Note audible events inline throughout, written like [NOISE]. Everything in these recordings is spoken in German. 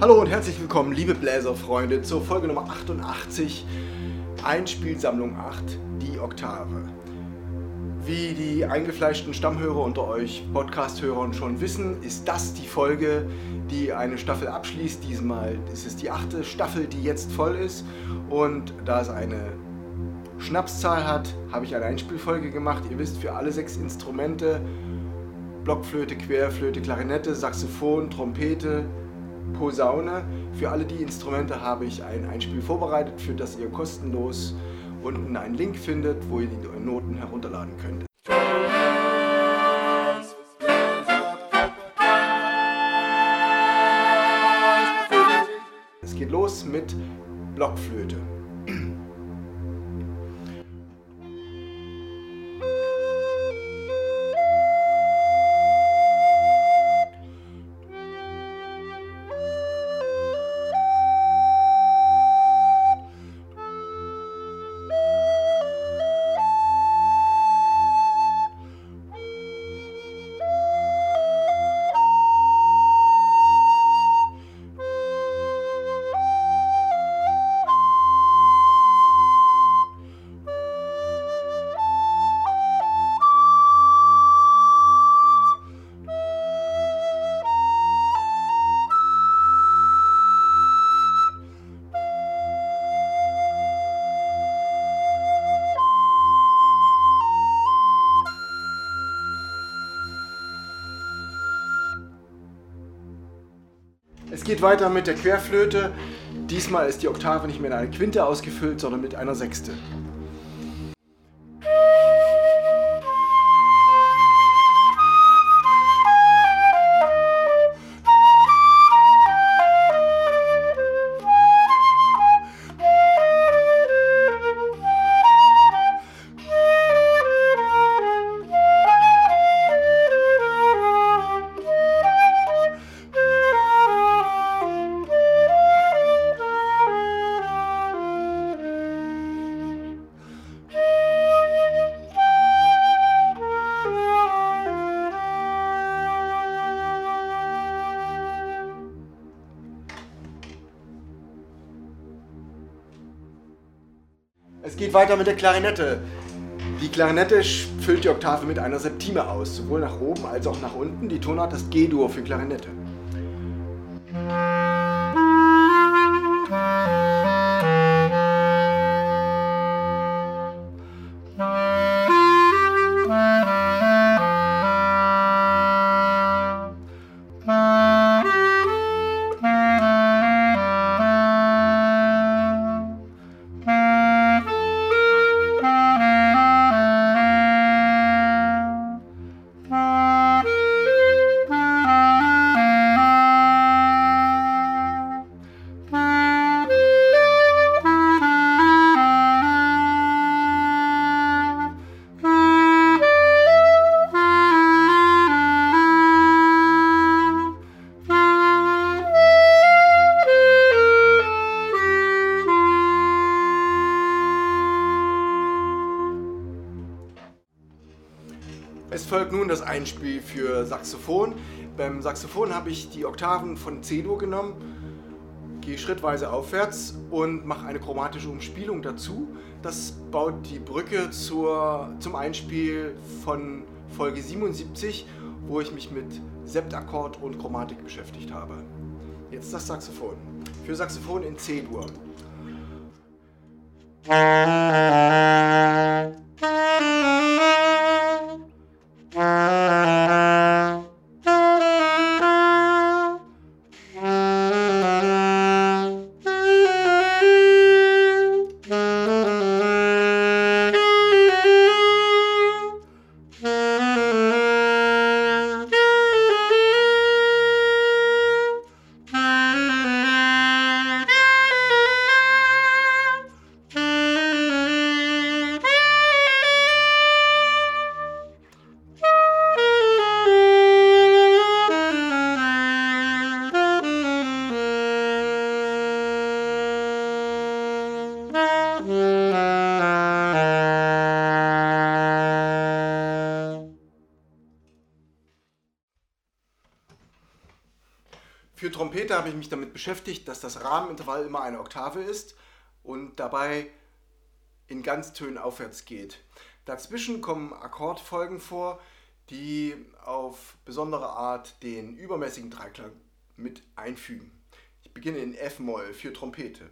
Hallo und herzlich willkommen, liebe Bläserfreunde, zur Folge Nummer 88, Einspielsammlung 8, die Oktave. Wie die eingefleischten Stammhörer unter euch Podcast-Hörern schon wissen, ist das die Folge, die eine Staffel abschließt. Diesmal ist es die achte Staffel, die jetzt voll ist. Und da es eine Schnapszahl hat, habe ich eine Einspielfolge gemacht. Ihr wisst, für alle sechs Instrumente, Blockflöte, Querflöte, Klarinette, Saxophon, Trompete, Posaune. Für alle die Instrumente habe ich ein Einspiel vorbereitet, für das ihr kostenlos unten einen Link findet, wo ihr die Noten herunterladen könnt. Es geht los mit Blockflöte. Es geht weiter mit der Querflöte. Diesmal ist die Oktave nicht mehr in eine Quinte ausgefüllt, sondern mit einer Sechste. Es geht weiter mit der Klarinette. Die Klarinette füllt die Oktave mit einer Septime aus, sowohl nach oben als auch nach unten. Die Tonart ist G-Dur für Klarinette. Nun das Einspiel für Saxophon. Beim Saxophon habe ich die Oktaven von C-Dur genommen, gehe schrittweise aufwärts und mache eine chromatische Umspielung dazu. Das baut die Brücke zur, zum Einspiel von Folge 77, wo ich mich mit Septakkord und Chromatik beschäftigt habe. Jetzt das Saxophon. Für Saxophon in C-Dur. Trompete habe ich mich damit beschäftigt, dass das Rahmenintervall immer eine Oktave ist und dabei in Ganztönen aufwärts geht. Dazwischen kommen Akkordfolgen vor, die auf besondere Art den übermäßigen Dreiklang mit einfügen. Ich beginne in F-Moll für Trompete.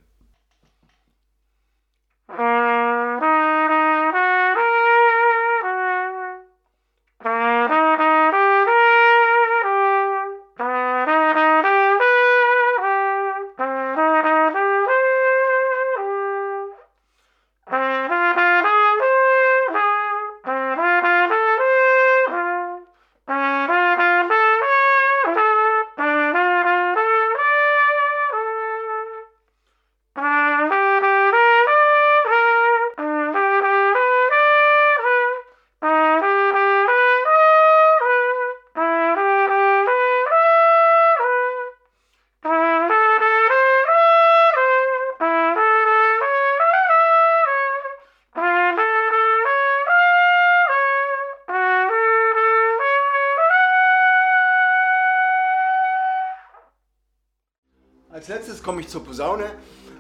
Komme ich zur Posaune,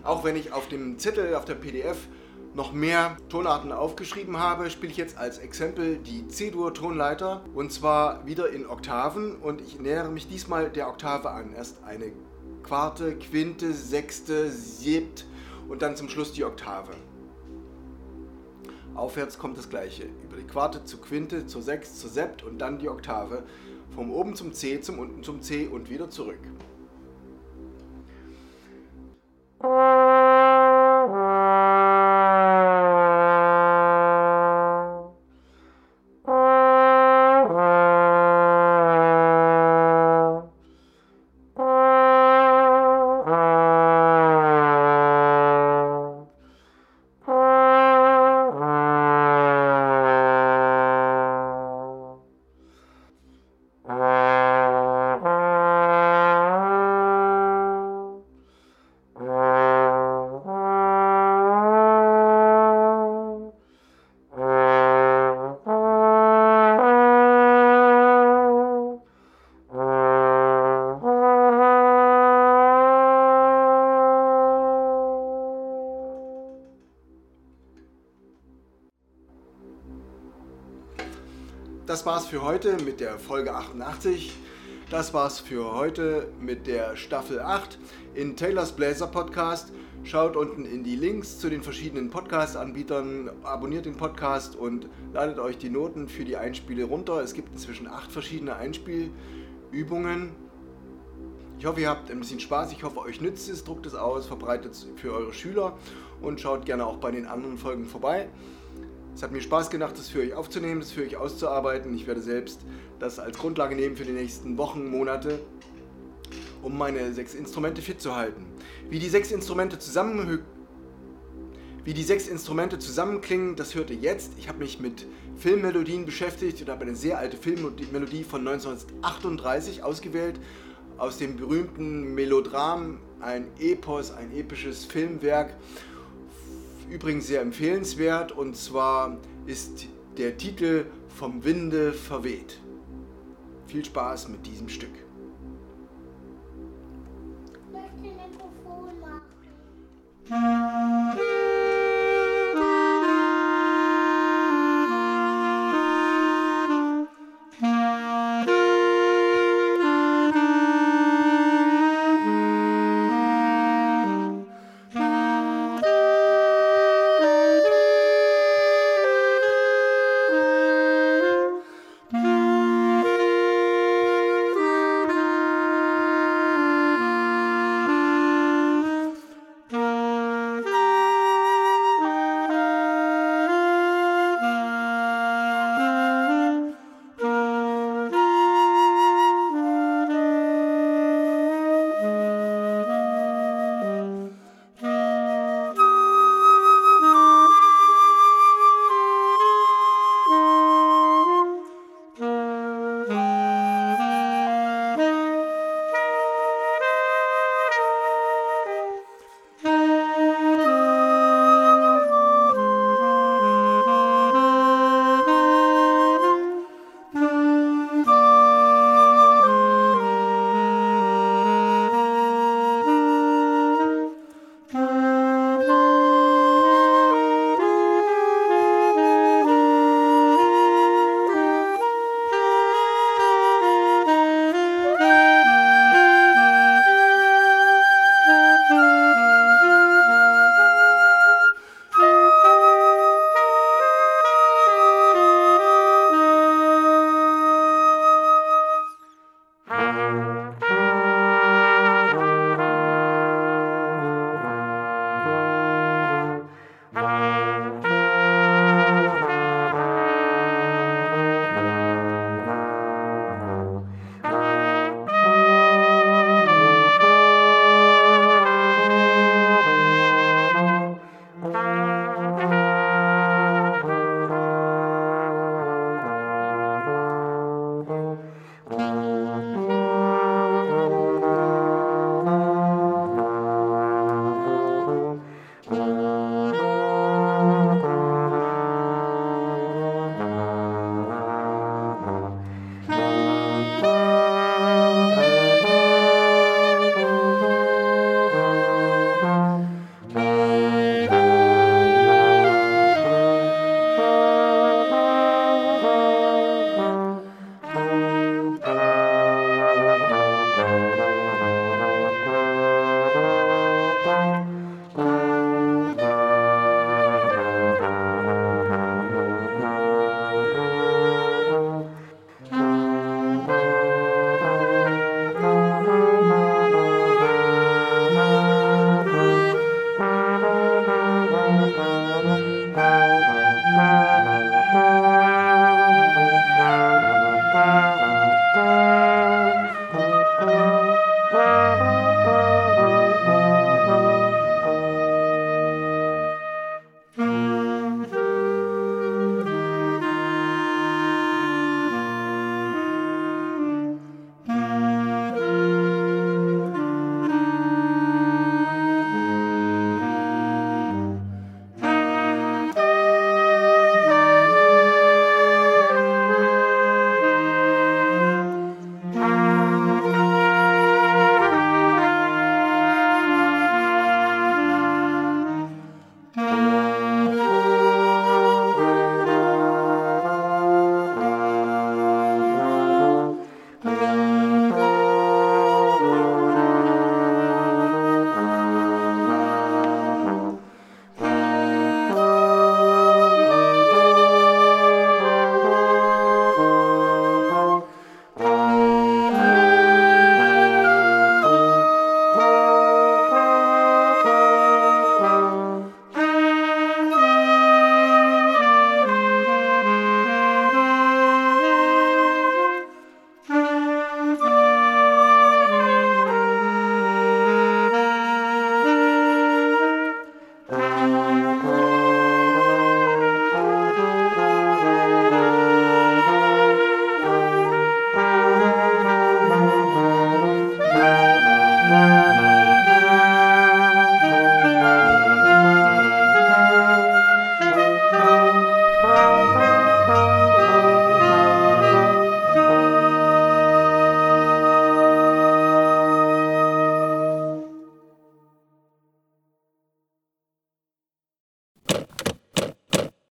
auch wenn ich auf dem Zettel, auf der PDF noch mehr Tonarten aufgeschrieben habe, spiele ich jetzt als Exempel die C-Dur-Tonleiter und zwar wieder in Oktaven und ich nähere mich diesmal der Oktave an. Erst eine Quarte, Quinte, Sechste, Siebt und dann zum Schluss die Oktave. Aufwärts kommt das gleiche. Über die Quarte zur Quinte, zur Sechst, zur Sept und dann die Oktave. Vom oben zum C, zum unten zum C und wieder zurück. Oh. [LAUGHS] das war's für heute mit der Folge 88. Das war's für heute mit der Staffel 8 in Taylors Blazer Podcast. Schaut unten in die Links zu den verschiedenen Podcast-Anbietern, abonniert den Podcast und ladet euch die Noten für die Einspiele runter. Es gibt inzwischen acht verschiedene Einspielübungen. Ich hoffe, ihr habt ein bisschen Spaß. Ich hoffe, euch nützt es. Druckt es aus, verbreitet es für eure Schüler und schaut gerne auch bei den anderen Folgen vorbei. Es hat mir Spaß gemacht, das für euch aufzunehmen, das für euch auszuarbeiten. Ich werde selbst das als Grundlage nehmen für die nächsten Wochen, Monate, um meine sechs Instrumente fit zu halten. Wie die sechs Instrumente zusammen wie die sechs Instrumente zusammenklingen, das hört ihr jetzt. Ich habe mich mit Filmmelodien beschäftigt und habe eine sehr alte Filmmelodie von 1938 ausgewählt aus dem berühmten Melodram, ein Epos, ein episches Filmwerk übrigens sehr empfehlenswert und zwar ist der Titel Vom Winde verweht. Viel Spaß mit diesem Stück. Ich möchte ein Mikrofon machen. [LAUGHS]